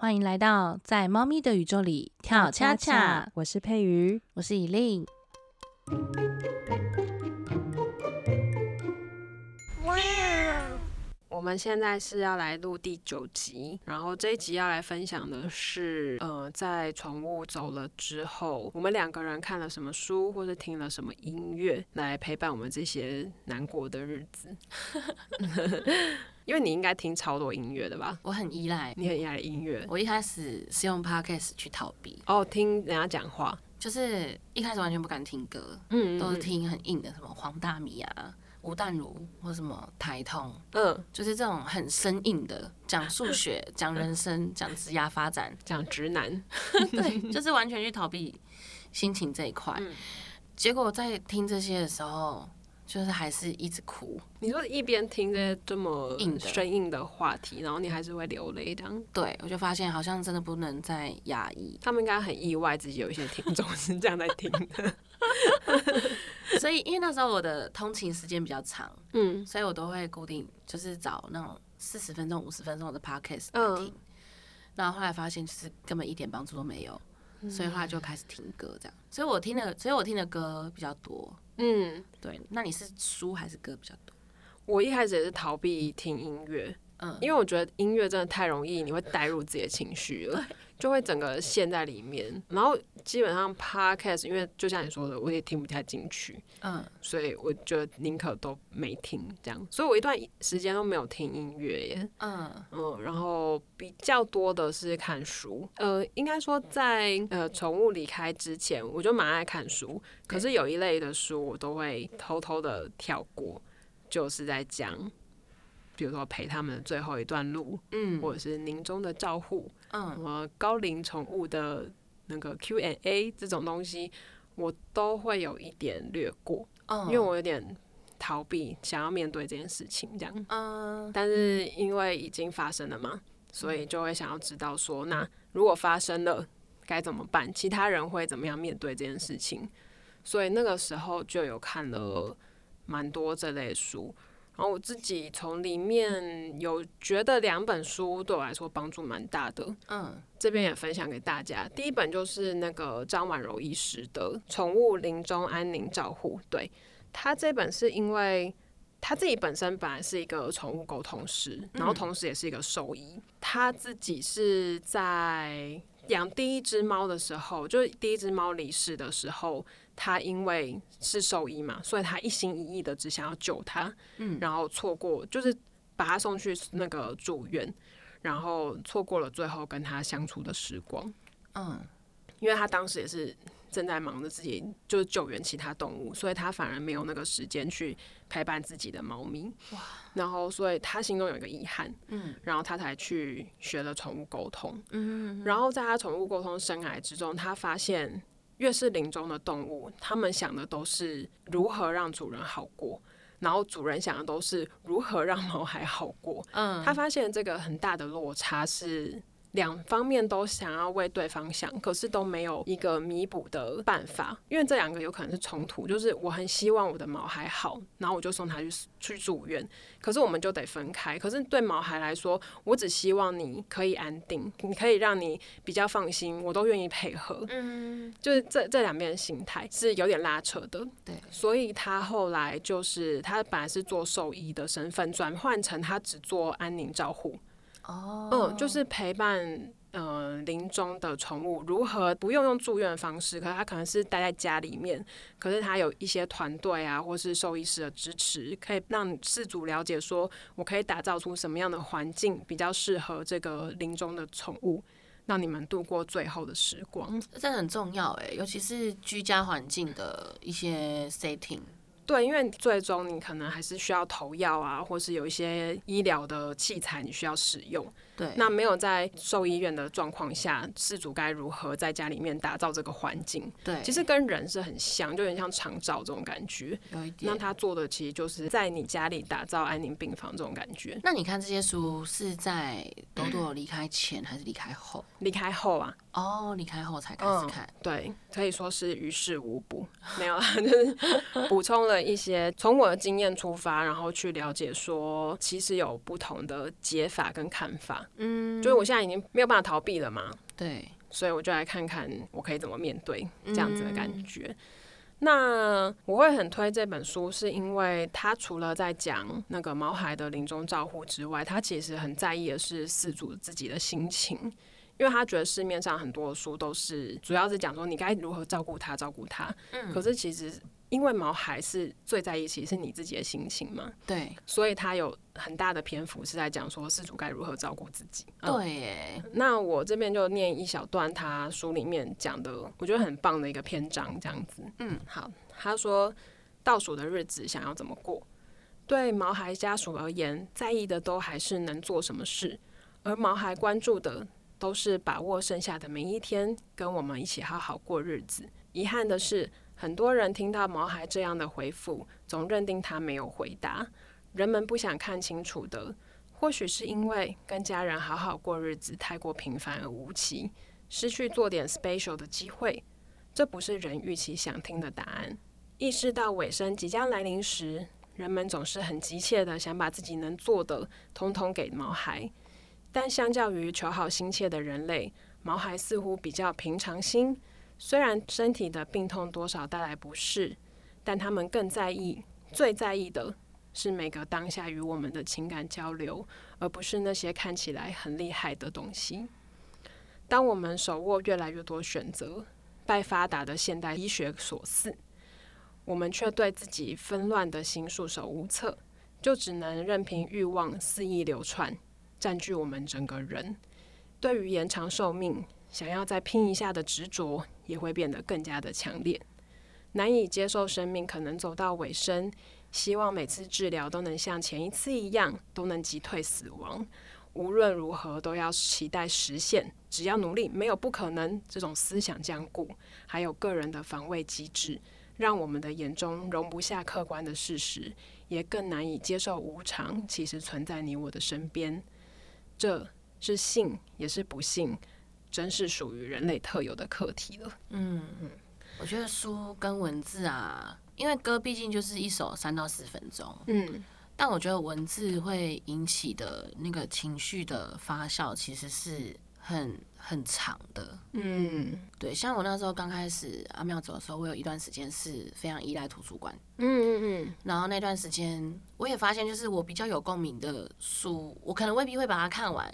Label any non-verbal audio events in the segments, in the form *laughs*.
欢迎来到在猫咪的宇宙里跳恰恰。我是佩瑜，我是以令。我们现在是要来录第九集，然后这一集要来分享的是，呃，在宠物走了之后，我们两个人看了什么书，或者听了什么音乐来陪伴我们这些难过的日子。*laughs* *laughs* 因为你应该听超多音乐的吧？我很依赖，你很依赖音乐。我一开始是用 podcast 去逃避，哦，听人家讲话，就是一开始完全不敢听歌，嗯，都是听很硬的，什么黄大米啊。吴淡如或什么台通，嗯，就是这种很生硬的讲数学、*laughs* 讲人生、讲职涯发展、讲直男，*laughs* 对，就是完全去逃避心情这一块。结果在听这些的时候，就是还是一直哭。你说一边听着这么硬的、生硬的话题，然后你还是会流泪这样？对，我就发现好像真的不能再压抑。他们应该很意外，自己有一些听众是这样在听的。*laughs* 所以，因为那时候我的通勤时间比较长，嗯，所以我都会固定就是找那种四十分钟、五十分钟的 podcast 来听。然后后来发现，就是根本一点帮助都没有，所以后来就开始听歌这样。所以我听的，所以我听的歌比较多。嗯，对。那你是书还是歌比较多？我一开始也是逃避听音乐，嗯，因为我觉得音乐真的太容易，你会带入自己的情绪了。就会整个陷在里面，然后基本上 podcast，因为就像你说的，我也听不太进去，嗯，所以我就宁可都没听这样，所以我一段时间都没有听音乐耶，嗯。嗯，然后比较多的是看书，呃，应该说在呃宠物离开之前，我就蛮爱看书，可是有一类的书我都会偷偷的跳过，就是在讲。比如说陪他们的最后一段路，嗯，或者是临终的照护，嗯，什么高龄宠物的那个 Q&A 这种东西，我都会有一点略过，嗯，因为我有点逃避，想要面对这件事情，这样，嗯，但是因为已经发生了嘛，所以就会想要知道说，那如果发生了该怎么办？其他人会怎么样面对这件事情？所以那个时候就有看了蛮多这类书。然后我自己从里面有觉得两本书对我来说帮助蛮大的，嗯，这边也分享给大家。第一本就是那个张婉柔医师的《宠物临终安宁照护》，对他这本是因为他自己本身本来是一个宠物沟通师，然后同时也是一个兽医，他自己是在。养第一只猫的时候，就是第一只猫离世的时候，他因为是兽医嘛，所以他一心一意的只想要救它，嗯，然后错过就是把它送去那个住院，然后错过了最后跟他相处的时光，嗯，因为他当时也是。正在忙着自己就是救援其他动物，所以他反而没有那个时间去陪伴自己的猫咪。哇！然后，所以他心中有一个遗憾，嗯，然后他才去学了宠物沟通，嗯，然后在他宠物沟通生涯之中，他发现越是临终的动物，他们想的都是如何让主人好过，然后主人想的都是如何让猫还好过。嗯，他发现这个很大的落差是。两方面都想要为对方想，可是都没有一个弥补的办法，因为这两个有可能是冲突。就是我很希望我的毛孩好，然后我就送他去去住院，可是我们就得分开。可是对毛孩来说，我只希望你可以安定，你可以让你比较放心，我都愿意配合。嗯，就是这这两边的心态是有点拉扯的。对，所以他后来就是他本来是做兽医的身份，转换成他只做安宁照护。哦，嗯，就是陪伴，呃，临终的宠物如何不用用住院的方式，可是他可能是待在家里面，可是他有一些团队啊，或是兽医师的支持，可以让饲主了解说，我可以打造出什么样的环境比较适合这个临终的宠物，让你们度过最后的时光。这很重要哎，尤其是居家环境的一些 setting。对，因为最终你可能还是需要投药啊，或是有一些医疗的器材你需要使用。对，那没有在兽医院的状况下，事主该如何在家里面打造这个环境？对，其实跟人是很像，就有点像长照这种感觉。有一点。那他做的其实就是在你家里打造安宁病房这种感觉。那你看这些书是在多多离开前还是离开后？离开后啊。哦，离开后才开始看，对，可以说是于事无补，没有啦，*laughs* 就是补充了一些从我的经验出发，然后去了解说，其实有不同的解法跟看法，嗯，就是我现在已经没有办法逃避了嘛，对，所以我就来看看我可以怎么面对这样子的感觉。那我会很推这本书，是因为他除了在讲那个毛孩的临终照护之外，他其实很在意的是四主自己的心情，因为他觉得市面上很多的书都是主要是讲说你该如何照顾他，照顾他，嗯，可是其实。因为毛孩是最在意，其实是你自己的心情嘛。对，所以他有很大的篇幅是在讲说事主该如何照顾自己。对，那我这边就念一小段他书里面讲的，我觉得很棒的一个篇章，这样子。嗯，好，他说倒数的日子想要怎么过？对毛孩家属而言，在意的都还是能做什么事，而毛孩关注的都是把握剩下的每一天，跟我们一起好好过日子。遗憾的是。很多人听到毛孩这样的回复，总认定他没有回答。人们不想看清楚的，或许是因为跟家人好好过日子太过平凡而无奇，失去做点 special 的机会。这不是人预期想听的答案。意识到尾声即将来临时，人们总是很急切的想把自己能做的通通给毛孩。但相较于求好心切的人类，毛孩似乎比较平常心。虽然身体的病痛多少带来不适，但他们更在意、最在意的是每个当下与我们的情感交流，而不是那些看起来很厉害的东西。当我们手握越来越多选择，拜发达的现代医学所赐，我们却对自己纷乱的心束手无策，就只能任凭欲望肆意流窜，占据我们整个人。对于延长寿命，想要再拼一下的执着。也会变得更加的强烈，难以接受生命可能走到尾声，希望每次治疗都能像前一次一样，都能击退死亡。无论如何都要期待实现，只要努力，没有不可能。这种思想僵固，还有个人的防卫机制，让我们的眼中容不下客观的事实，也更难以接受无常其实存在你我的身边。这是幸，也是不幸。真是属于人类特有的课题了。嗯嗯，我觉得书跟文字啊，因为歌毕竟就是一首三到四分钟。嗯，但我觉得文字会引起的那个情绪的发酵，其实是很很长的。嗯，对，像我那时候刚开始阿妙走的时候，我有一段时间是非常依赖图书馆。嗯嗯嗯，然后那段时间我也发现，就是我比较有共鸣的书，我可能未必会把它看完。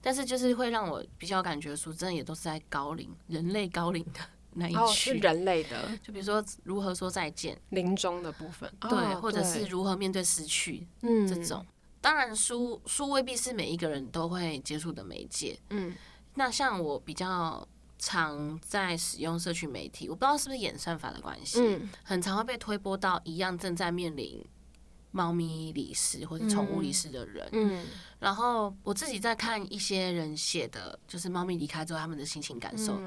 但是就是会让我比较感觉书，真的也都是在高龄人类高龄的 *laughs* 那一区，是人类的。就比如说如何说再见，临终的部分，对，或者是如何面对失去，嗯，这种。当然，书书未必是每一个人都会接触的媒介，嗯。那像我比较常在使用社区媒体，我不知道是不是演算法的关系，嗯，很常会被推播到一样正在面临。猫咪离世或者宠物离世的人，嗯，然后我自己在看一些人写的，就是猫咪离开之后他们的心情感受，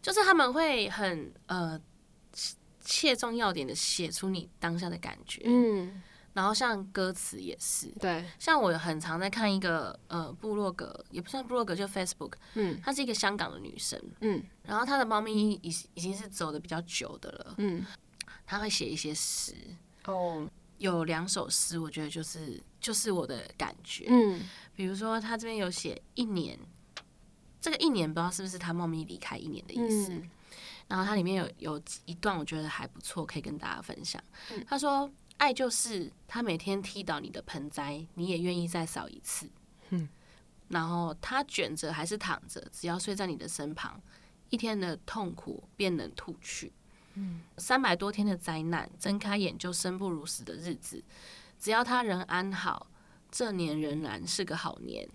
就是他们会很呃切中要点的写出你当下的感觉，嗯，然后像歌词也是，对，像我很常在看一个呃部落格，也不算部落格，就 Facebook，嗯，她是一个香港的女生，嗯，然后她的猫咪已已经是走的比较久的了，嗯，她会写一些诗，哦。有两首诗，我觉得就是就是我的感觉。嗯，比如说她这边有写一年，这个一年不知道是不是她猫咪离开一年的意思。然后它里面有有一段我觉得还不错，可以跟大家分享。他说：“爱就是他每天踢倒你的盆栽，你也愿意再扫一次。”嗯，然后他卷着还是躺着，只要睡在你的身旁，一天的痛苦便能吐去。嗯三百多天的灾难，睁开眼就生不如死的日子，只要他人安好，这年仍然是个好年。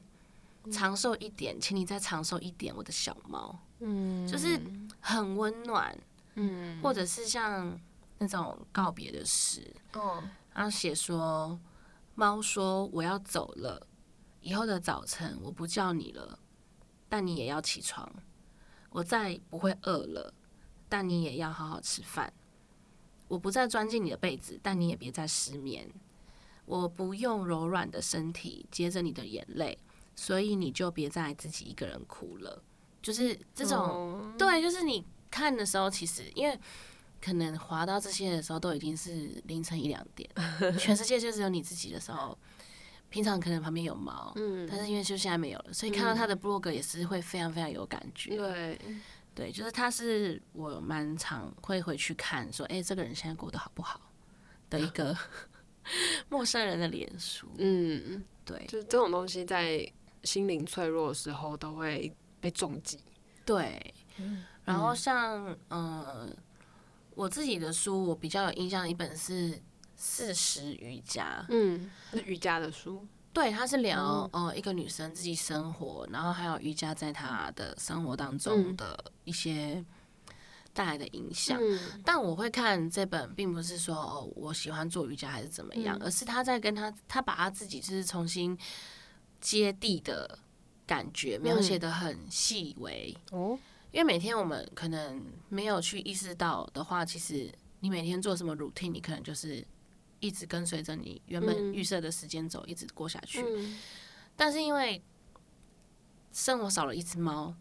长寿一点，请你再长寿一点，我的小猫。嗯，就是很温暖。嗯，或者是像那种告别的诗。哦，然后写说，猫说我要走了，以后的早晨我不叫你了，但你也要起床，我再不会饿了。但你也要好好吃饭。我不再钻进你的被子，但你也别再失眠。我不用柔软的身体接着你的眼泪，所以你就别再自己一个人哭了。就是这种，对，就是你看的时候，其实因为可能滑到这些的时候，都已经是凌晨一两点，全世界就只有你自己的时候，平常可能旁边有猫，嗯，但是因为就现在没有了，所以看到他的 blog 也是会非常非常有感觉，对，对，就是他是我蛮常会回去看，说，哎，这个人现在过得好不好？的一个 *laughs* 陌生人的脸书，嗯，对，就是这种东西在心灵脆弱的时候都会。被重击，对，然后像呃，我自己的书，我比较有印象的一本是《四十瑜伽》，嗯，是瑜伽的书，对，他是聊呃一个女生自己生活，然后还有瑜伽在她的生活当中的一些带来的影响。但我会看这本，并不是说哦我喜欢做瑜伽还是怎么样，而是他在跟他他把他自己就是重新接地的。感觉描写的很细微哦，因为每天我们可能没有去意识到的话，其实你每天做什么 routine，你可能就是一直跟随着你原本预设的时间走，一直过下去。但是因为生活少了一只猫，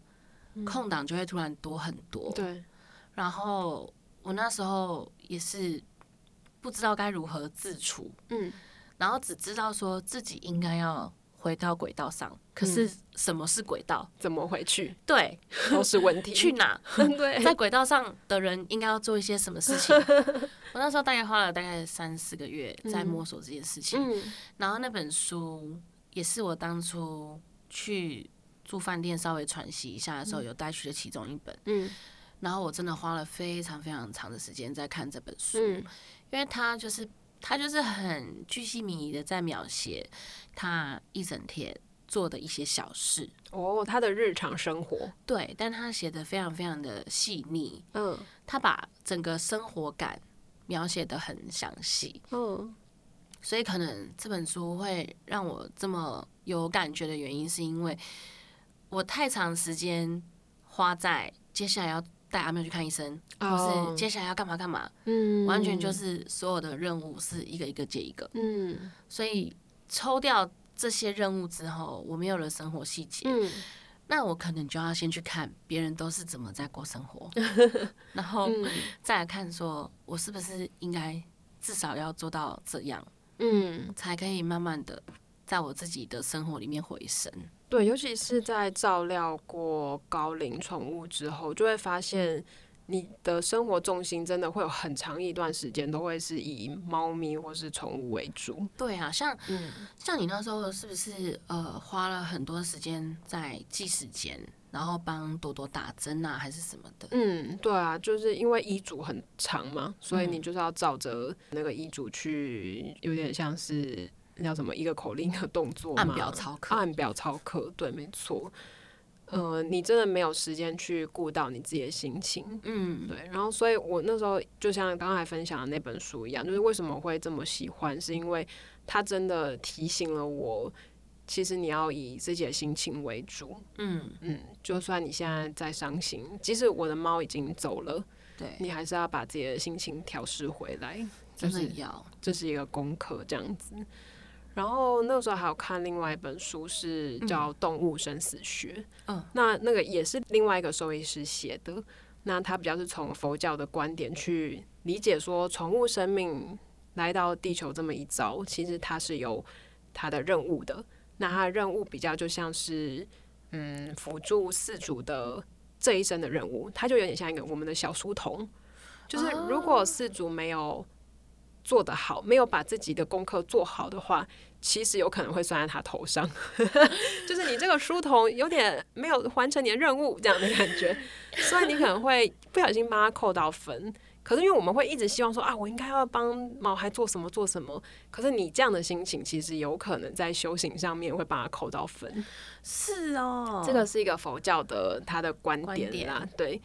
空档就会突然多很多。对。然后我那时候也是不知道该如何自处，嗯，然后只知道说自己应该要。回到轨道上，可是什么是轨道？怎么回去？对，*laughs* 都是问题。去哪？*laughs* 对，在轨道上的人应该要做一些什么事情？*laughs* 我那时候大概花了大概三四个月在摸索这件事情。嗯，然后那本书也是我当初去住饭店稍微喘息一下的时候有带去的其中一本。嗯，然后我真的花了非常非常长的时间在看这本书，因为它就是。他就是很巨细靡遗的在描写他一整天做的一些小事哦，他的日常生活对，但他写的非常非常的细腻，嗯，他把整个生活感描写的很详细，嗯，所以可能这本书会让我这么有感觉的原因，是因为我太长时间花在接下来要。带阿妹去看医生，或是接下来要干嘛干嘛，嗯，完全就是所有的任务是一个一个接一个，嗯，所以抽掉这些任务之后，我没有了生活细节，嗯，那我可能就要先去看别人都是怎么在过生活，*laughs* 然后再来看说我是不是应该至少要做到这样，嗯，才可以慢慢的在我自己的生活里面回升。对，尤其是在照料过高龄宠物之后，就会发现你的生活重心真的会有很长一段时间都会是以猫咪或是宠物为主。对啊，像嗯，像你那时候是不是呃花了很多时间在记时间，然后帮多多打针啊，还是什么的？嗯，对啊，就是因为医嘱很长嘛，所以你就是要照着那个医嘱去，有点像是。叫什么？一个口令的动作按表操课，按表操课，对，没错。呃，你真的没有时间去顾到你自己的心情，嗯，对。然后，所以我那时候就像刚才分享的那本书一样，就是为什么会这么喜欢，是因为它真的提醒了我，其实你要以自己的心情为主。嗯嗯，就算你现在在伤心，即使我的猫已经走了，对你还是要把自己的心情调试回来，就是要，这是一个功课，这样子。然后那个时候还有看另外一本书，是叫《动物生死学》。嗯，那那个也是另外一个兽医师写的。那他比较是从佛教的观点去理解，说宠物生命来到地球这么一遭，其实它是有它的任务的。那它的任务比较就像是，嗯，辅助饲主的这一生的任务。它就有点像一个我们的小书童，就是如果饲主没有。做得好，没有把自己的功课做好的话，其实有可能会算在他头上。*laughs* 就是你这个书童有点没有完成你的任务这样的感觉，所以你可能会不小心帮他扣到分。可是因为我们会一直希望说啊，我应该要帮毛孩做什么做什么。可是你这样的心情，其实有可能在修行上面会帮他扣到分。是哦，这个是一个佛教的他的观点啦，对。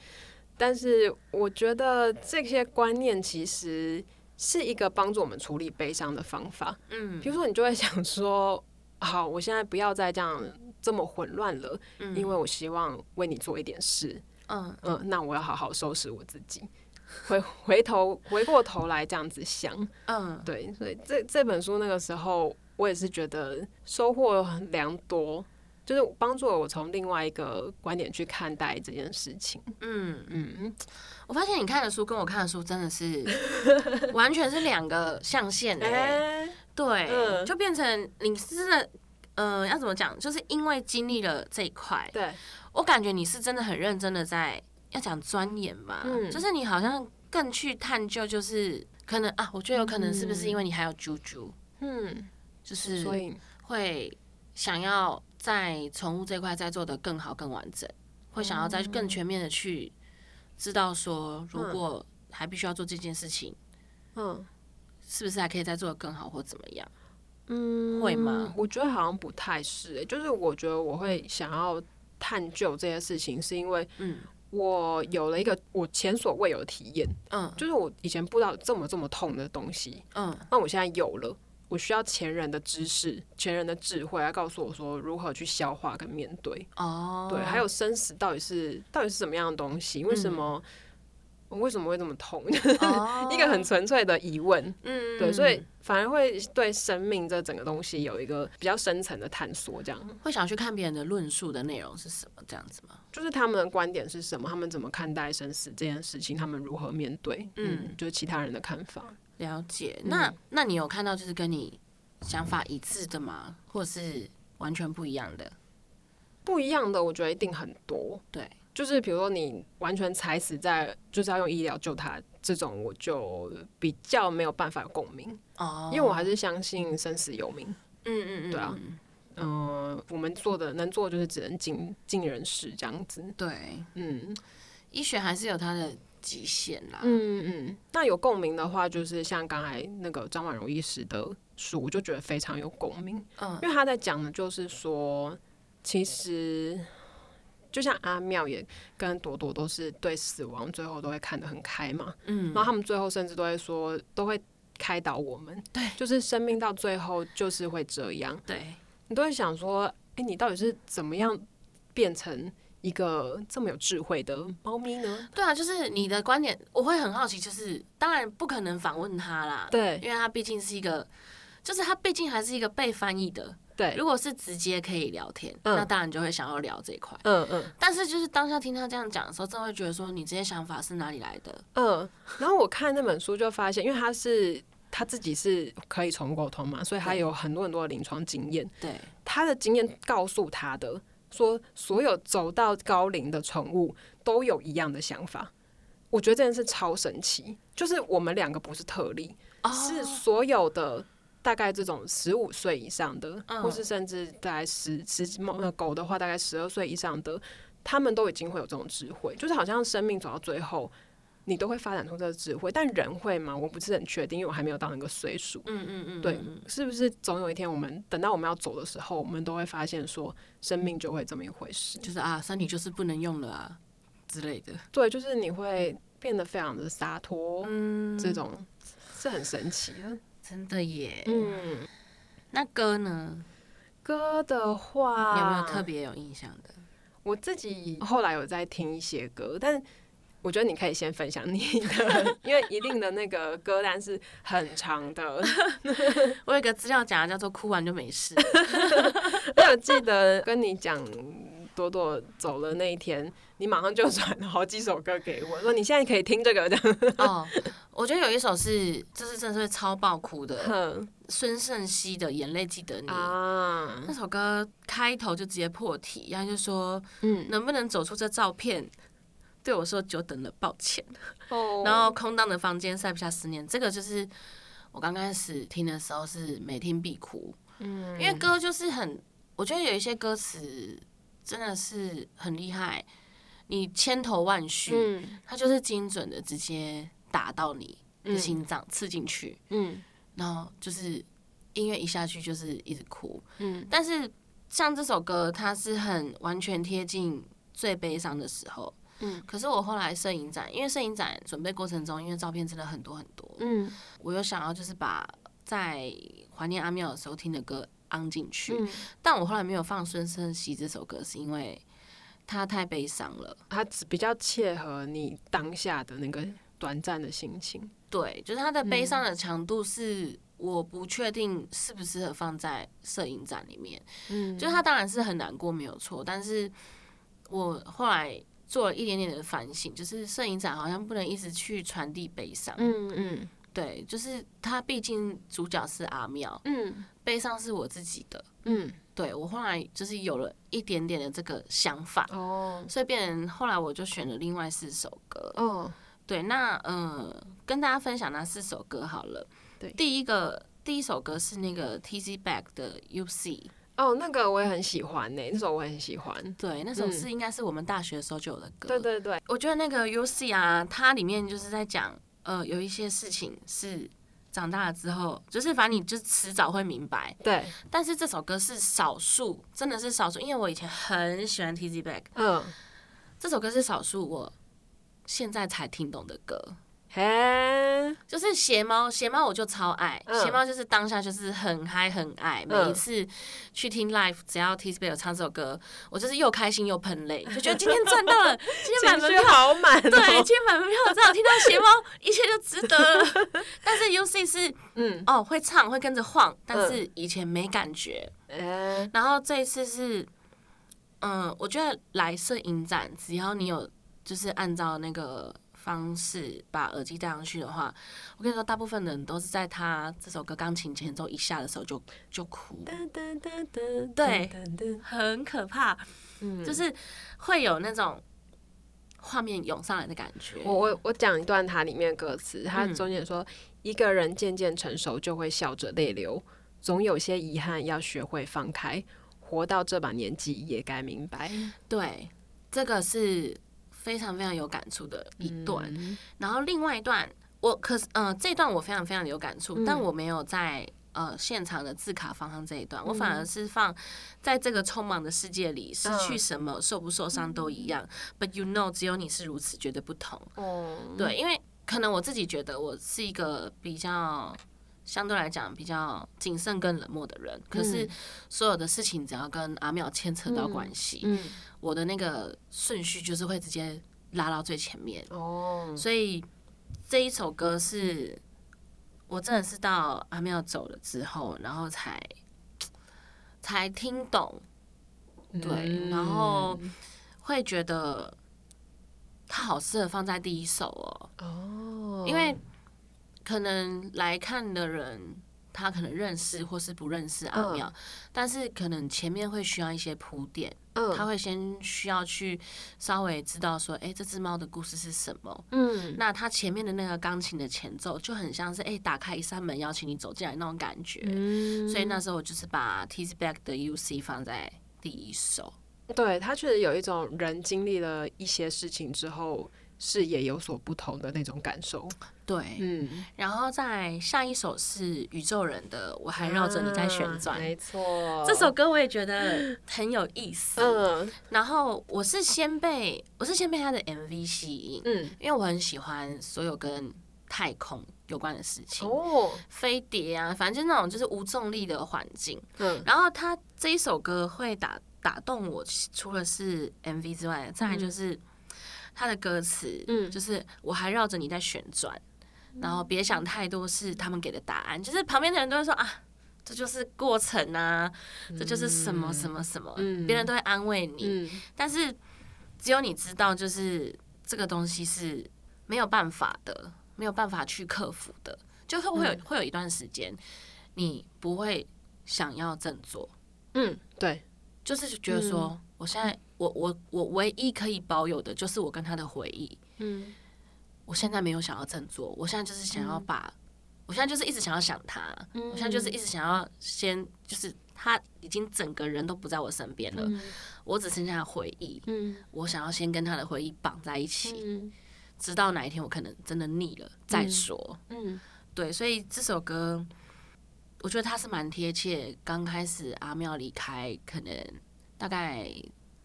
但是我觉得这些观念其实。是一个帮助我们处理悲伤的方法。嗯，比如说你就会想说，好，我现在不要再这样这么混乱了，因为我希望为你做一点事。嗯嗯，那我要好好收拾我自己，回回头回过头来这样子想。嗯，对，所以这这本书那个时候我也是觉得收获良多。就是帮助了我从另外一个观点去看待这件事情。嗯嗯，我发现你看的书跟我看的书真的是 *laughs* 完全是两个象限哎，对，就变成你是真的，呃，要怎么讲？就是因为经历了这一块，对我感觉你是真的很认真的在要讲钻研嘛，就是你好像更去探究，就是可能啊，我觉得有可能是不是因为你还有猪猪，嗯，就是所以会想要。在宠物这块再做的更好、更完整，会想要再更全面的去知道说，如果还必须要做这件事情，嗯，是不是还可以再做的更好或怎么样？嗯，会吗？我觉得好像不太是，就是我觉得我会想要探究这些事情，是因为，嗯，我有了一个我前所未有的体验，嗯，就是我以前不知道这么这么痛的东西，嗯，那我现在有了。我需要前人的知识、前人的智慧来告诉我说如何去消化跟面对。哦，对，还有生死到底是到底是什么样的东西？为什么我为什么会这么痛？*laughs* 一个很纯粹的疑问。嗯，对，所以反而会对生命这整个东西有一个比较深层的探索。这样会想去看别人的论述的内容是什么？这样子吗？就是他们的观点是什么？他们怎么看待生死这件事情？他们如何面对？嗯，就是其他人的看法。了解，那那你有看到就是跟你想法一致的吗？或是完全不一样的？不一样的，我觉得一定很多。对，就是比如说你完全踩死在就是要用医疗救他这种，我就比较没有办法共鸣哦，因为我还是相信生死有命。嗯嗯嗯，对啊，嗯，我们做的能做就是只能尽尽人事这样子。对，嗯，医学还是有它的。极限啦，嗯嗯，那有共鸣的话，就是像刚才那个张婉容医师的书，我就觉得非常有共鸣，嗯，因为他在讲的就是说，其实就像阿妙也跟朵朵都是对死亡最后都会看得很开嘛，嗯，然后他们最后甚至都会说，都会开导我们，对，就是生命到最后就是会这样，对。你都会想说，哎，你到底是怎么样变成？一个这么有智慧的猫咪呢？对啊，就是你的观点，我会很好奇。就是当然不可能访问他啦，对，因为他毕竟是一个，就是他毕竟还是一个被翻译的。对，如果是直接可以聊天，那当然就会想要聊这一块。嗯嗯。但是就是当下听他这样讲的时候，真的会觉得说，你这些想法是哪里来的？嗯。然后我看那本书就发现，因为他是他自己是可以宠物沟通嘛，所以他有很多很多的临床经验。对。他的经验告诉他的。说所有走到高龄的宠物都有一样的想法，我觉得这件事超神奇。就是我们两个不是特例，是所有的大概这种十五岁以上的，或是甚至大概十十猫狗的话，大概十二岁以上的，他们都已经会有这种智慧，就是好像生命走到最后。你都会发展出这个智慧，但人会吗？我不是很确定，因为我还没有到那个岁数。嗯嗯嗯，对，是不是总有一天，我们等到我们要走的时候，我们都会发现说，生命就会这么一回事，就是啊，身体就是不能用了啊之类的。对，就是你会变得非常的洒脱，嗯，这种是很神奇的，真的耶。嗯，那歌呢？歌的话，有没有特别有印象的？我自己后来有在听一些歌，但。我觉得你可以先分享你的，因为一定的那个歌单是很长的。*laughs* 我有个资料夹叫做“哭完就没事”。*laughs* 我有记得跟你讲，朵朵走了那一天，你马上就传了好几首歌给我，说你现在可以听这个的。哦，我觉得有一首是，这是真的是超爆哭的，孙盛熙的《眼泪记得你》啊。那首歌开头就直接破题，然后就说：“嗯，能不能走出这照片？”对我说：“久等了，抱歉。” *laughs* 然后空荡的房间塞不下思念，这个就是我刚开始听的时候是每听必哭。嗯，因为歌就是很，我觉得有一些歌词真的是很厉害，你千头万绪，嗯它就是精准的直接打到你的心脏，刺进去。嗯，然后就是音乐一下去就是一直哭。嗯，但是像这首歌，它是很完全贴近最悲伤的时候。嗯，可是我后来摄影展，因为摄影展准备过程中，因为照片真的很多很多，嗯，我又想要就是把在怀念阿妙的时候听的歌安进去，但我后来没有放孙胜熙这首歌，是因为它太悲伤了，他比较切合你当下的那个短暂的心情，对，就是它的悲伤的强度是我不确定适不适合放在摄影展里面。嗯，就他当然是很难过，没有错。但是我后来做了一点点的反省，就是摄影展好像不能一直去传递悲伤。嗯嗯，对，就是他毕竟主角是阿妙，嗯，悲伤是我自己的，嗯，对我后来就是有了一点点的这个想法，哦，所以变成后来我就选了另外四首歌，哦，对，那呃，跟大家分享那四首歌好了。对。第一个第一首歌是那个 T C Back 的 U C 哦，那个我也很喜欢呢，那首我也很喜欢。对，那首是应该是我们大学的时候就有的歌。对对对，我觉得那个 U C 啊，它里面就是在讲，呃，有一些事情是长大了之后，就是反正你就迟早会明白。对。但是这首歌是少数，真的是少数，因为我以前很喜欢 T Z Back，嗯，这首歌是少数我现在才听懂的歌。嘿，就是鞋猫，鞋猫我就超爱，鞋猫就是当下就是很嗨很爱，每一次去听 live，只要 T S B 有唱这首歌，我就是又开心又喷泪，就觉得今天赚到了，*laughs* 今天买门票好满，对，今天买门票，只要听到鞋猫，一切就值得了。*laughs* 但是 U C 是，嗯，哦，会唱会跟着晃，但是以前没感觉，然后这一次是，嗯，我觉得来摄影展，只要你有就是按照那个。方式把耳机戴上去的话，我跟你说，大部分人都是在他这首歌钢琴前奏一下的时候就就哭，对，很可怕，嗯，就是会有那种画面涌上来的感觉。我我我讲一段它里面歌词，它中间说，一个人渐渐成熟，就会笑着泪流，总有些遗憾要学会放开，活到这把年纪也该明白。对，这个是。非常非常有感触的一段，然后另外一段我可是嗯这段我非常非常有感触，但我没有在呃现场的字卡放上这一段，我反而是放在这个匆忙的世界里，失去什么受不受伤都一样，But you know，只有你是如此，绝对不同。哦，对，因为可能我自己觉得我是一个比较相对来讲比较谨慎跟冷漠的人，可是所有的事情只要跟阿妙牵扯到关系，嗯。我的那个顺序就是会直接拉到最前面。哦，所以这一首歌是我真的是到阿妙走了之后，然后才才听懂，对，然后会觉得它好适合放在第一首哦，哦，因为可能来看的人他可能认识或是不认识阿妙，但是可能前面会需要一些铺垫。他会先需要去稍微知道说，哎，这只猫的故事是什么？嗯，那他前面的那个钢琴的前奏就很像是，哎，打开一扇门邀请你走进来那种感觉。嗯，所以那时候我就是把 t s Back 的 U C 放在第一首。对他确实有一种人经历了一些事情之后。视野有所不同的那种感受，对，嗯，然后再下一首是宇宙人的，我还绕着你在旋转，没错，这首歌我也觉得很有意思，嗯，然后我是先被我是先被他的 MV 吸引，嗯，因为我很喜欢所有跟太空有关的事情，哦，飞碟啊，反正就那种就是无重力的环境，嗯，然后他这一首歌会打打动我，除了是 MV 之外，再来就是。他的歌词，嗯，就是我还绕着你在旋转，然后别想太多是他们给的答案，就是旁边的人都会说啊，这就是过程啊，这就是什么什么什么，别人都会安慰你，但是只有你知道，就是这个东西是没有办法的，没有办法去克服的，就是会有会有一段时间，你不会想要振作，嗯，对，就是觉得说我现在。我我我唯一可以保有的就是我跟他的回忆。嗯，我现在没有想要振作，我现在就是想要把，我现在就是一直想要想他，嗯我现在就是一直想要先，就是他已经整个人都不在我身边了，我只剩下回忆。嗯，我想要先跟他的回忆绑在一起，直到哪一天我可能真的腻了再说。嗯，对，所以这首歌，我觉得他是蛮贴切。刚开始阿妙离开，可能大概。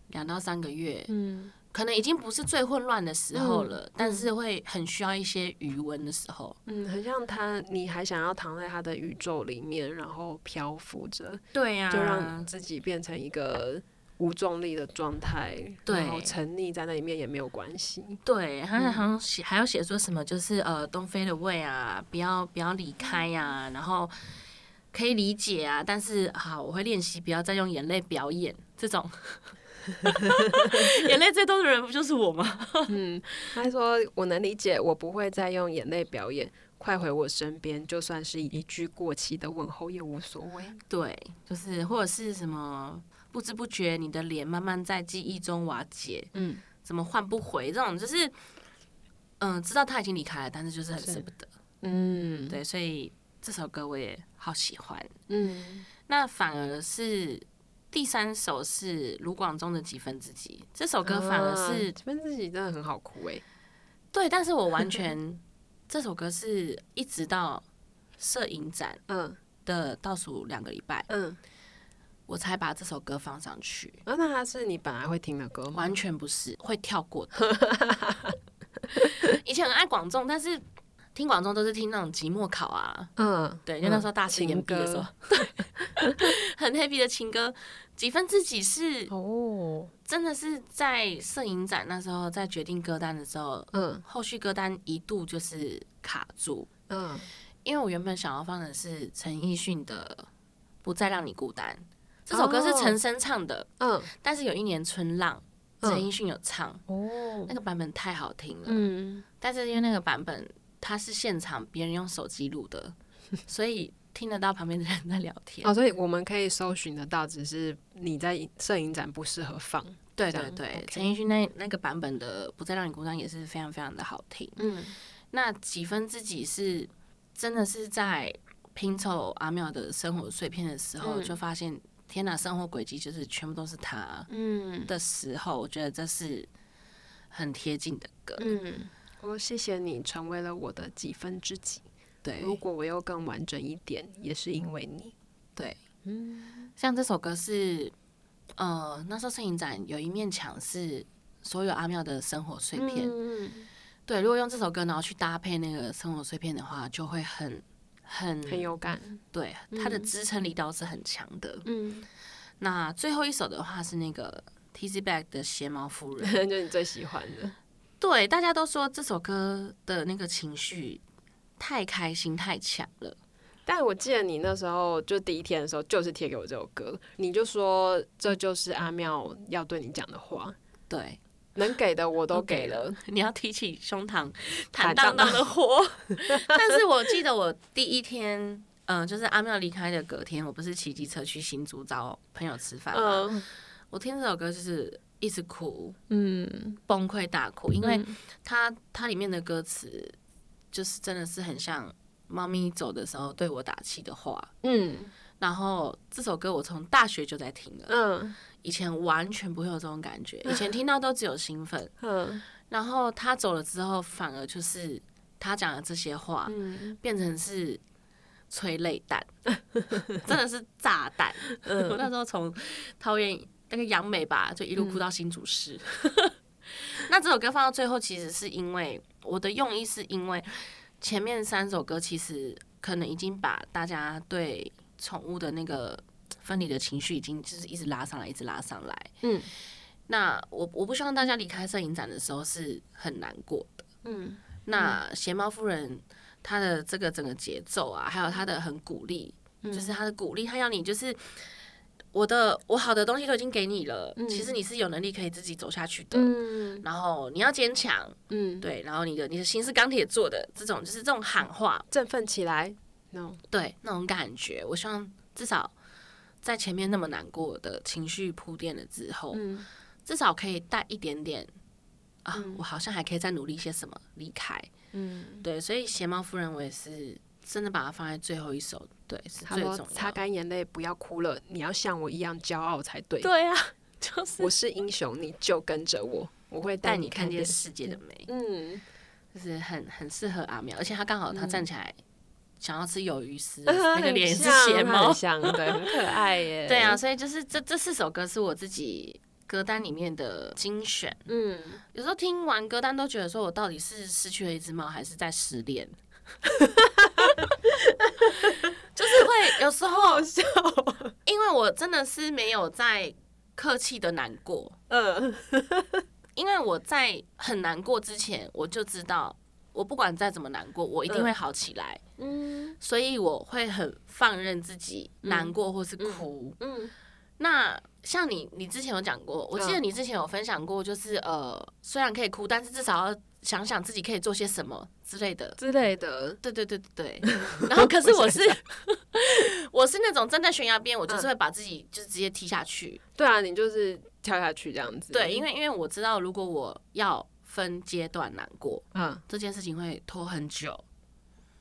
两到三个月，嗯，可能已经不是最混乱的时候了，但是会很需要一些余温的时候，嗯，很像他，你还想要躺在他的宇宙里面，然后漂浮着，对呀，就让自己变成一个无重力的状态，然后沉溺在那里面也没有关系。对，他好像写还要写说什么，就是呃东飞的胃啊，不要不要离开呀，然后可以理解啊，但是好，我会练习不要再用眼泪表演这种，*laughs* 眼泪最多的人不就是我吗？*laughs* 嗯，他说我能理解，我不会再用眼泪表演，快回我身边，就算是一句过期的问候也无所谓。对，就是或者是什么。不知不觉，你的脸慢慢在记忆中瓦解。嗯，怎么换不回？这种就是，嗯，知道他已经离开了，但是就是很舍不得。嗯，对，所以这首歌我也好喜欢。嗯，那反而是第三首是卢广仲的几分之几，这首歌反而是几分之几真的很好哭哎。对，但是我完全这首歌是一直到摄影展嗯的倒数两个礼拜嗯。我才把这首歌放上去。那那它是你本来会听的歌吗？完全不是，会跳过的。*laughs* 以前很爱广仲，但是听广众都是听那种期末考啊。嗯，对，因为那时候大情毕的时候，*laughs* 对，很 happy 的情歌。几分之几是哦，真的是在摄影展那时候在决定歌单的时候，嗯，后续歌单一度就是卡住。嗯，因为我原本想要放的是陈奕迅的《不再让你孤单》。这首歌是陈升唱的，嗯，但是有一年春浪，陈奕迅有唱，哦，那个版本太好听了，嗯，但是因为那个版本他是现场别人用手机录的，*laughs* 所以听得到旁边的人在聊天，哦，所以我们可以搜寻得到，只是你在摄影展不适合放，对对对，陈奕迅那那个版本的不再让你孤单也是非常非常的好听，嗯，那几分之几是真的是在拼凑阿妙的生活碎片的时候就发现。天哪，生活轨迹就是全部都是他，嗯，的时候，我觉得这是很贴近的歌。嗯，我谢谢你成为了我的几分之几。对，如果我又更完整一点，也是因为你。对，嗯，像这首歌是，呃，那时候摄影展有一面墙是所有阿妙的生活碎片。嗯，对，如果用这首歌然后去搭配那个生活碎片的话，就会很。很很有感，对，它的支撑力倒是很强的。嗯，那最后一首的话是那个 T Z Back 的鞋毛夫人，*laughs* 就你最喜欢的。对，大家都说这首歌的那个情绪太开心太强了。但我记得你那时候就第一天的时候，就是贴给我这首歌，你就说这就是阿妙要对你讲的话。对。能给的我都给了，你要提起胸膛，*laughs* 坦荡荡的活。*laughs* 但是我记得我第一天，嗯，就是阿妙离开的隔天，我不是骑机车去新竹找朋友吃饭吗？我听这首歌就是一直哭，嗯，崩溃大哭，因为它它里面的歌词就是真的是很像猫咪走的时候对我打气的话，嗯。然后这首歌我从大学就在听了，嗯。以前完全不会有这种感觉，*laughs* 以前听到都只有兴奋。嗯，然后他走了之后，反而就是他讲的这些话，变成是催泪弹，*laughs* 真的是炸弹。我那时候从桃园那个杨梅吧，就一路哭到新竹市。*laughs* 那这首歌放到最后，其实是因为我的用意，是因为前面三首歌其实可能已经把大家对宠物的那个。分离的情绪已经就是一直拉上来，一直拉上来。嗯，那我我不希望大家离开摄影展的时候是很难过的。嗯，那鞋猫夫人她的这个整个节奏啊，还有她的很鼓励，就是她的鼓励，她要你就是我的我好的东西都已经给你了，其实你是有能力可以自己走下去的。嗯，然后你要坚强。嗯，对，然后你的你的心是钢铁做的，这种就是这种喊话，振奋起来。no，对，那种感觉，我希望至少。在前面那么难过的情绪铺垫了之后，至少可以带一点点啊，我好像还可以再努力些什么离开。嗯，对，所以鞋猫夫人我也是真的把它放在最后一首，对，是最重要。擦干眼泪，不要哭了，你要像我一样骄傲才对。对啊，*laughs* 就是我是英雄，你就跟着我，我会带你看见世界的美。嗯，就是很很适合阿苗，而且他刚好他站起来。想要吃鱿鱼丝，*laughs* 那个脸是斜猫，香对，很可爱耶。*laughs* 对啊，所以就是这这四首歌是我自己歌单里面的精选。嗯，有时候听完歌单都觉得说，我到底是失去了一只猫，还是在失恋？*laughs* 就是会有时候，好笑，因为我真的是没有在客气的难过。嗯，因为我在很难过之前，我就知道，我不管再怎么难过，我一定会好起来。嗯，所以我会很放任自己难过或是哭。嗯，那像你，你之前有讲过，我记得你之前有分享过，就是呃，虽然可以哭，但是至少要。想想自己可以做些什么之类的，之类的，对对对对。*laughs* 然后可是我是 *laughs* 我是那种站在悬崖边，我就是会把自己就是直接踢下去。对啊，你就是跳下去这样子。对，因为因为我知道，如果我要分阶段难过，嗯，这件事情会拖很久。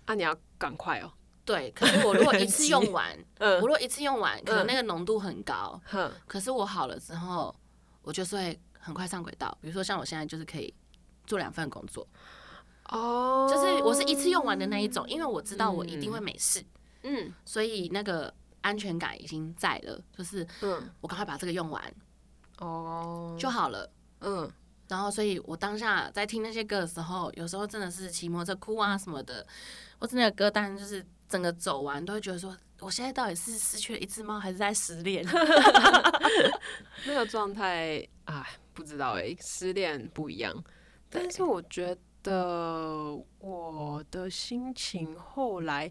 啊，你要赶快哦。对，可是我如果一次用完，*laughs* 嗯，我如果一次用完，可能那个浓度很高，哼。可是我好了之后，我就是会很快上轨道。比如说像我现在就是可以。做两份工作，哦，就是我是一次用完的那一种，因为我知道我一定会没事，嗯，所以那个安全感已经在了，就是嗯，我赶快把这个用完，哦，就好了，嗯，然后所以我当下在听那些歌的时候，有时候真的是骑摩托车哭啊什么的，或是那个歌单就是整个走完，都会觉得说，我现在到底是失去了一只猫，还是在失恋？*laughs* 那个状态，啊，不知道哎，失恋不一样。但是我觉得我的心情后来，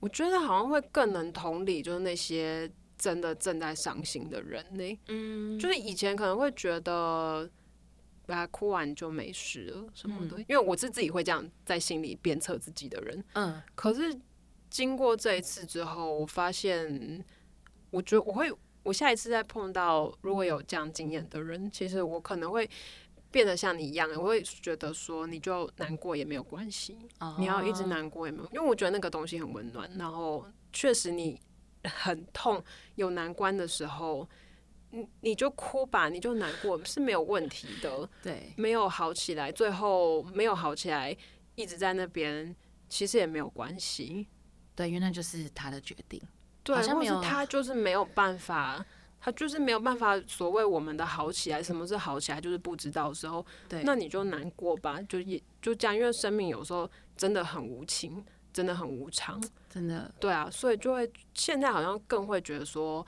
我觉得好像会更能同理，就是那些真的正在伤心的人呢。嗯，就是以前可能会觉得，把它，哭完就没事了什么的，因为我是自己会这样在心里鞭策自己的人。嗯，可是经过这一次之后，我发现，我觉得我会，我下一次再碰到如果有这样经验的人，其实我可能会。变得像你一样，我会觉得说，你就难过也没有关系，你要一直难过也没有，因为我觉得那个东西很温暖。然后确实你很痛有难关的时候，你你就哭吧，你就难过是没有问题的。*laughs* 对，没有好起来，最后没有好起来，一直在那边，其实也没有关系。对，因为那就是他的决定。对，好像没有他就是没有办法。他就是没有办法，所谓我们的好起来，什么是好起来，就是不知道的时候，对，那你就难过吧，就也就这样，因为生命有时候真的很无情，真的很无常，真的，对啊，所以就会现在好像更会觉得说，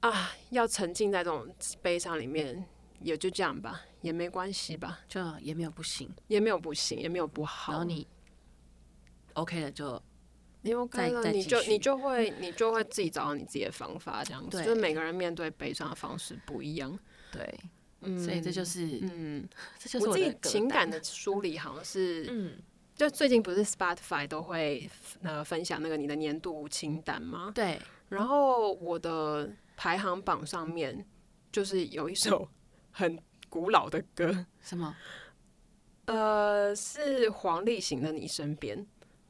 啊，要沉浸在这种悲伤里面，也就这样吧，也没关系吧，就也没有不行，也没有不行，也没有不好，然后你 OK 了就。你 OK 了，你就你就会你就会自己找到你自己的方法，这样子。就是每个人面对悲伤的方式不一样。对，嗯所以这就是嗯，*laughs* 这就是我自己情感的 *laughs* 梳理，好像是嗯，就最近不是 Spotify 都会呃分享那个你的年度清单吗？对。然后我的排行榜上面就是有一首 *laughs* 很古老的歌，什么？呃，是黄立行的《你身边》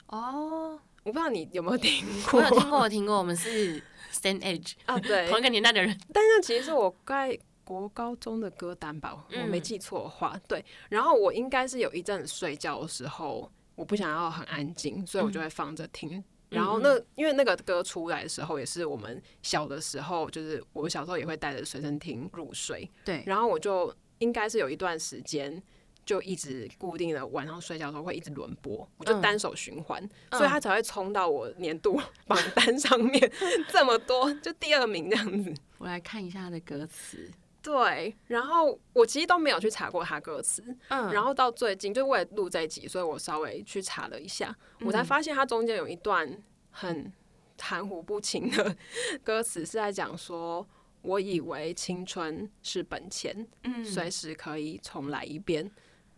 哦。我不知道你有没有听过，我有听过，我听过。我们是 Stand Age *laughs* 啊，对，同一个年代的人。但是其实是我在国高中的歌单吧，我没记错的话，对。然后我应该是有一阵子睡觉的时候，我不想要很安静，所以我就会放着听。然后那因为那个歌出来的时候，也是我们小的时候，就是我小时候也会带着随身听入睡。对。然后我就应该是有一段时间。就一直固定的晚上睡觉的时候会一直轮播，我就单手循环，所以他才会冲到我年度榜单上面 *laughs* 这么多，就第二名这样子。我来看一下他的歌词，对，然后我其实都没有去查过他歌词，嗯，然后到最近就为了录这一集，所以我稍微去查了一下，我才发现它中间有一段很含糊不清的歌词是在讲说，我以为青春是本钱，嗯，随时可以重来一遍。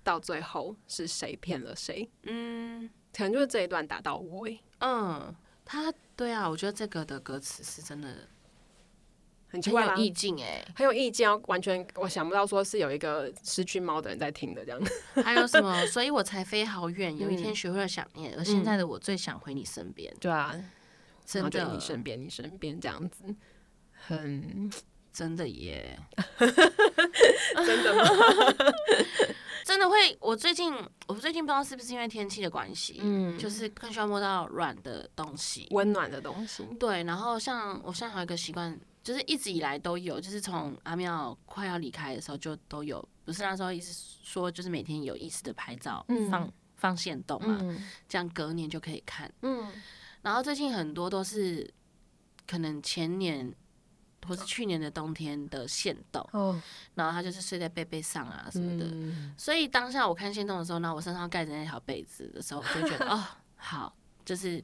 到最后是谁骗了谁？嗯，可能就是这一段打到我。嗯，他对啊，我觉得这个的歌词是真的很奇怪，有意境哎，很有意境。完全我想不到说是有一个失去猫的人在听的这样。还有什么？*laughs* 所以我才飞好远，有一天学会了想念，而现在的我最想回你身边。对啊，真的，你身边，你身边这样子，很真的耶，*laughs* 真的吗？*laughs* 真的会，我最近我最近不知道是不是因为天气的关系，嗯，就是更需要摸到软的东西，温暖的东西。对，然后像我现在还有一个习惯，就是一直以来都有，就是从阿妙快要离开的时候就都有，不是那时候一直说就是每天有意识的拍照，放放线动嘛，这样隔年就可以看。嗯，然后最近很多都是可能前年或是去年的冬天的线动，然后他就是睡在被被上啊什么的，所以当下我看线动的时候，呢我身上盖着那条被子的时候，我就觉得 *laughs* 哦，好，就是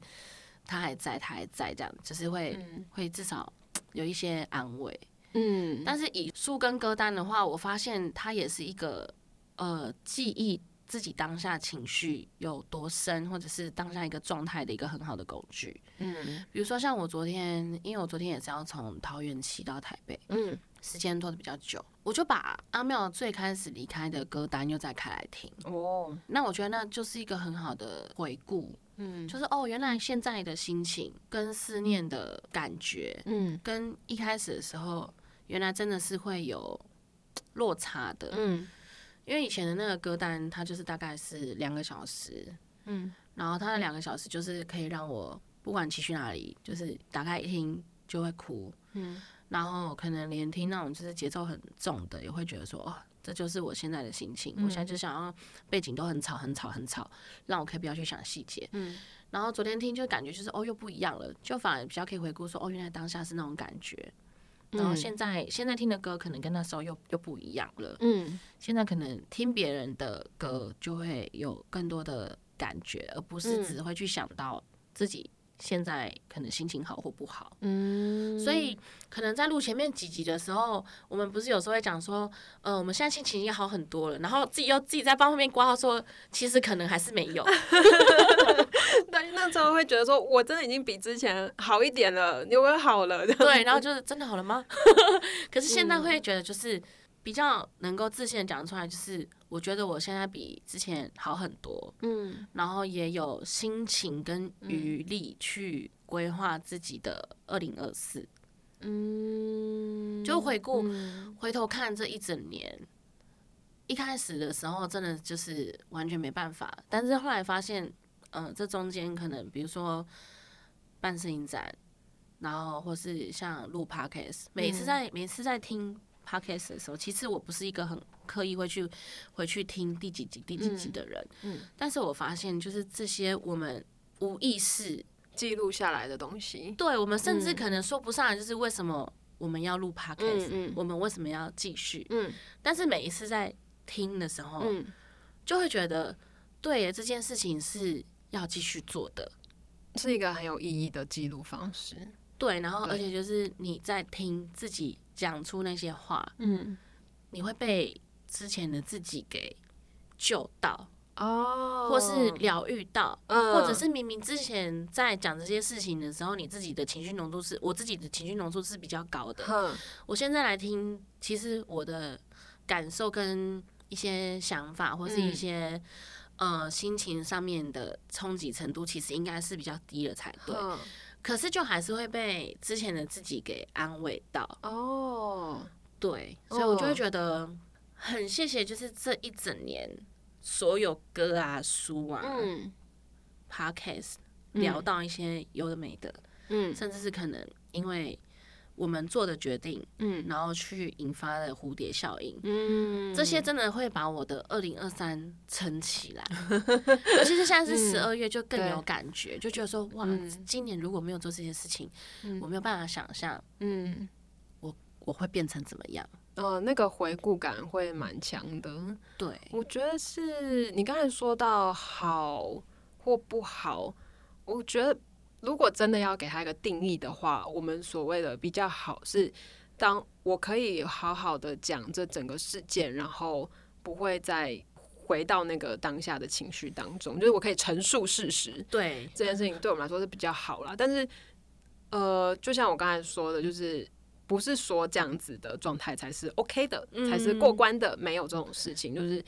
他还在，他还在这样，就是会会至少有一些安慰。嗯，但是以树跟歌单的话，我发现它也是一个呃记忆。自己当下情绪有多深，或者是当下一个状态的一个很好的工具。嗯，比如说像我昨天，因为我昨天也是要从桃园骑到台北，嗯，时间拖的比较久，我就把阿妙最开始离开的歌单又再开来听。哦，那我觉得那就是一个很好的回顾。嗯，就是哦，原来现在的心情跟思念的感觉，嗯，跟一开始的时候，原来真的是会有落差的。嗯。因为以前的那个歌单，它就是大概是两个小时，嗯，然后它的两个小时就是可以让我不管骑去哪里，就是打开一听就会哭，嗯，然后可能连听那种就是节奏很重的，也会觉得说，哦，这就是我现在的心情，我现在就想要背景都很吵很吵很吵，让我可以不要去想细节，嗯，然后昨天听就感觉就是哦又不一样了，就反而比较可以回顾说，哦原来当下是那种感觉。然后现在现在听的歌可能跟那时候又又不一样了。嗯，现在可能听别人的歌就会有更多的感觉，而不是只会去想到自己。现在可能心情好或不好，嗯，所以可能在录前面几集的时候，我们不是有时候会讲说，呃，我们现在心情已经好很多了，然后自己又自己在帮后面挂号说，其实可能还是没有。*laughs* 但，那时候会觉得说，我真的已经比之前好一点了，有好了？*laughs* 对，然后就是真的好了吗？*laughs* 可是现在会觉得就是。比较能够自信的讲出来，就是我觉得我现在比之前好很多，嗯，然后也有心情跟余力去规划自己的二零二四，嗯，就回顾回头看这一整年，一开始的时候真的就是完全没办法，但是后来发现，嗯，这中间可能比如说办摄影展，然后或是像录 podcast，每次在每次在听。Podcast 的时候，其实我不是一个很刻意会去回去听第几集、第几集的人。嗯，但是我发现，就是这些我们无意识记录下来的东西，对我们甚至可能说不上来，就是为什么我们要录 podcast，我们为什么要继续？嗯，但是每一次在听的时候，嗯，就会觉得，对，这件事情是要继续做的，是一个很有意义的记录方式。对，然后而且就是你在听自己。讲出那些话，嗯，你会被之前的自己给救到哦，或是疗愈到，或者是明明之前在讲这些事情的时候，你自己的情绪浓度是我自己的情绪浓度是比较高的。我现在来听，其实我的感受跟一些想法，或是一些呃心情上面的冲击程度，其实应该是比较低了才对。可是就还是会被之前的自己给安慰到。哦，对，所以我就会觉得很谢谢，就是这一整年所有歌啊、书啊、嗯。podcast 聊到一些有的没的，嗯，甚至是可能因为。我们做的决定，嗯，然后去引发的蝴蝶效应，嗯，这些真的会把我的二零二三撑起来。*laughs* 尤其是现在是十二月，就更有感觉，就觉得说，哇，今年如果没有做这些事情，我没有办法想象，嗯，我我会变成怎么样？呃，那个回顾感会蛮强的。对，我觉得是你刚才说到好或不好，我觉得。如果真的要给他一个定义的话，我们所谓的比较好是，当我可以好好的讲这整个事件，然后不会再回到那个当下的情绪当中，就是我可以陈述事实。*laughs* 对这件事情对我们来说是比较好啦。但是，呃，就像我刚才说的，就是不是说这样子的状态才是 OK 的，才是过关的，没有这种事情，就是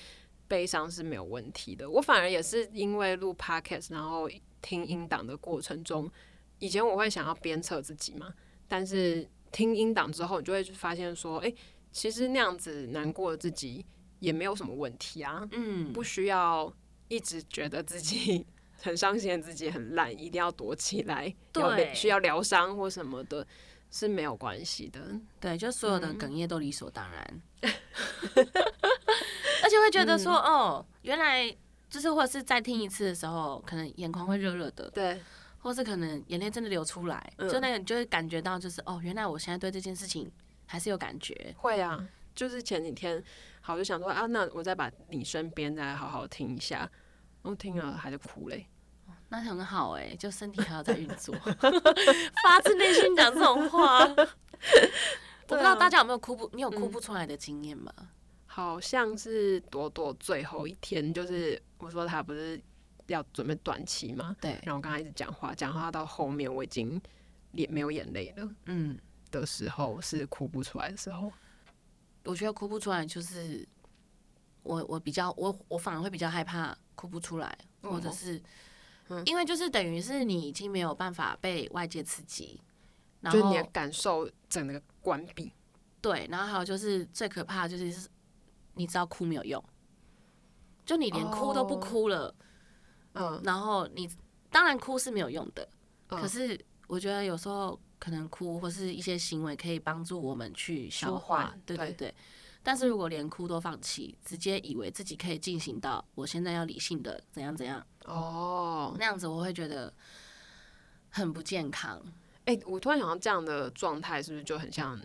悲伤是没有问题的。我反而也是因为录 Podcast，然后。听音档的过程中，以前我会想要鞭策自己嘛，但是听音档之后，你就会发现说，哎，其实那样子难过的自己也没有什么问题啊，嗯，不需要一直觉得自己 *laughs* 很伤心，自己很烂，一定要躲起来，对，需要疗伤或什么的，是没有关系的，对，就所有的哽咽都理所当然，*laughs* 而且会觉得说，哦，原来。就是或者是再听一次的时候，可能眼眶会热热的，对，或是可能眼泪真的流出来，就那个你就会感觉到，就是哦，原来我现在对这件事情还是有感觉。会啊，就是前几天，好就想说啊，那我再把你身边再好好听一下，我听了还是哭嘞。那很好哎，就身体还要在运作，*laughs* 发自内心讲这种话。*laughs* 我不知道大家有没有哭不，你有哭不出来的经验吗？好像是朵朵最后一天，就是我说她不是要准备短期嘛？对。然后我刚刚一直讲话，讲话到后面我已经眼没有眼泪了，嗯，的时候是哭不出来的时候。我觉得哭不出来就是我我比较我我反而会比较害怕哭不出来，或者是。因为就是等于是你已经没有办法被外界刺激，然后你的感受整个关闭。对，然后还有就是最可怕的就是你知道哭没有用，就你连哭都不哭了，嗯，然后你当然哭是没有用的，可是我觉得有时候可能哭或是一些行为可以帮助我们去消化，对对对。但是如果连哭都放弃，直接以为自己可以进行到我现在要理性的怎样怎样哦，那样子我会觉得很不健康。哎，我突然想到这样的状态是不是就很像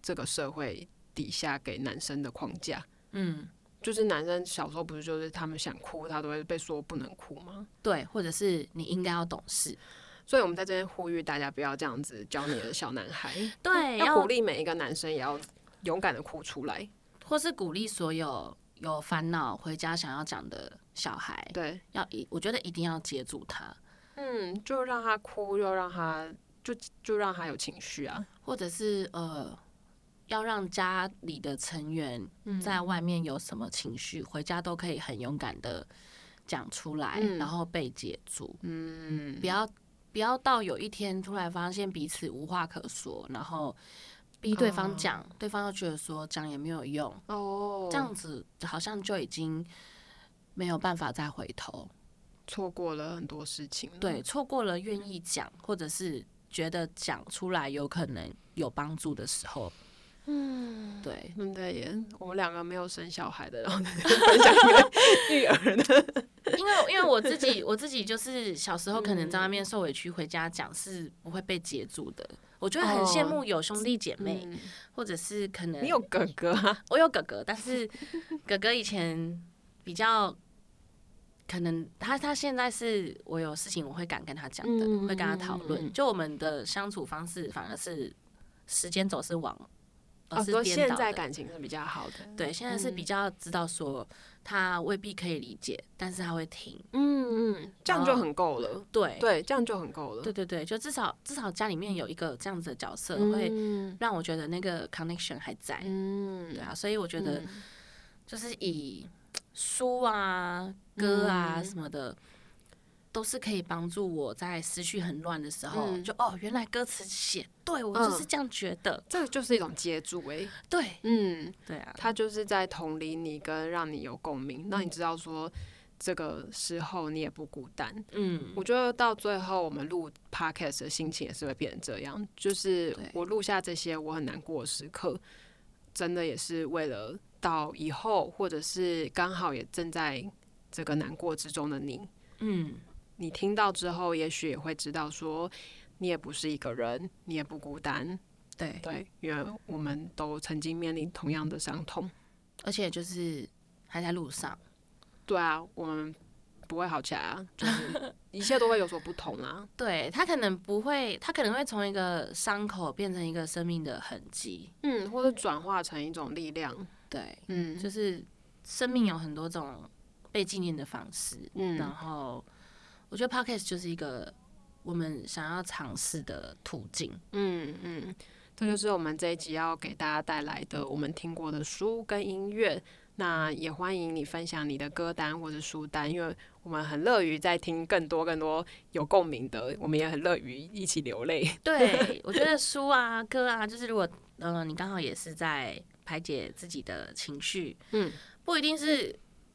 这个社会底下给男生的框架？嗯，就是男生小时候不是就是他们想哭，他都会被说不能哭吗？对，或者是你应该要懂事。所以我们在这边呼吁大家不要这样子教你的小男孩，*laughs* 对，要鼓励每一个男生也要勇敢的哭出来。或是鼓励所有有烦恼回家想要讲的小孩，对，要一我觉得一定要接住他，嗯，就让他哭，又让他就就让他有情绪啊，或者是呃，要让家里的成员在外面有什么情绪，回家都可以很勇敢的讲出来，然后被解住，嗯，不要不要到有一天突然发现彼此无话可说，然后。逼对方讲，对方又觉得说讲也没有用哦，这样子好像就已经没有办法再回头，错过了很多事情。对，错过了愿意讲，或者是觉得讲出来有可能有帮助的时候。嗯，对，嗯对也，我们两个没有生小孩的，然后分享一个 *laughs* 育儿的。因为因为我自己我自己就是小时候可能在外面受委屈，回家讲是不会被接住的。我觉得很羡慕有兄弟姐妹，或者是可能你有哥哥，*laughs* 我有哥哥，但是哥哥以前比较可能他他现在是我有事情我会敢跟他讲的，会跟他讨论。就我们的相处方式反而是时间总是往。哦，说现在感情是比较好的，对，现在是比较知道说他未必可以理解，但是他会听，嗯嗯，这样就很够了，对。对，这样就很够了，对对对，就至少至少家里面有一个这样子的角色，会让我觉得那个 connection 还在，嗯，对啊，所以我觉得就是以书啊、歌啊什么的。都是可以帮助我在思绪很乱的时候，就哦，原来歌词写对我就是这样觉得，这个就是一种接住哎，对，嗯，对啊，他就是在同理你跟让你有共鸣，让你知道说这个时候你也不孤单，嗯，我觉得到最后我们录 podcast 的心情也是会变成这样，就是我录下这些我很难过的时刻，真的也是为了到以后或者是刚好也正在这个难过之中的你，嗯。你听到之后，也许也会知道，说你也不是一个人，你也不孤单。对对，因为我们都曾经面临同样的伤痛，而且就是还在路上。对啊，我们不会好起来啊，就是一切都会有所不同啊。*laughs* 对他可能不会，他可能会从一个伤口变成一个生命的痕迹，嗯，或者转化成一种力量。对，嗯，就是生命有很多种被纪念的方式，嗯，然后。我觉得 podcast 就是一个我们想要尝试的途径。嗯嗯，这就是我们这一集要给大家带来的我们听过的书跟音乐。那也欢迎你分享你的歌单或者书单，因为我们很乐于在听更多更多有共鸣的，我们也很乐于一起流泪。对，我觉得书啊、歌啊，就是如果嗯你刚好也是在排解自己的情绪，嗯，不一定是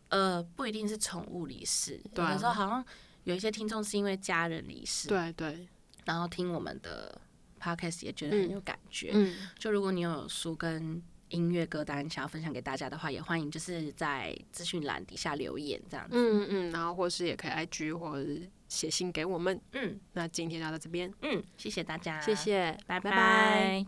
呃不一定是宠物离世，有的时候好像。有一些听众是因为家人离世，对对，然后听我们的 podcast 也觉得很有感觉。嗯，就如果你有书跟音乐歌单想要分享给大家的话，也欢迎就是在资讯栏底下留言这样子。嗯嗯，然后或是也可以 IG 或者写信给我们。嗯，那今天就到这边。嗯，谢谢大家，谢谢，拜拜。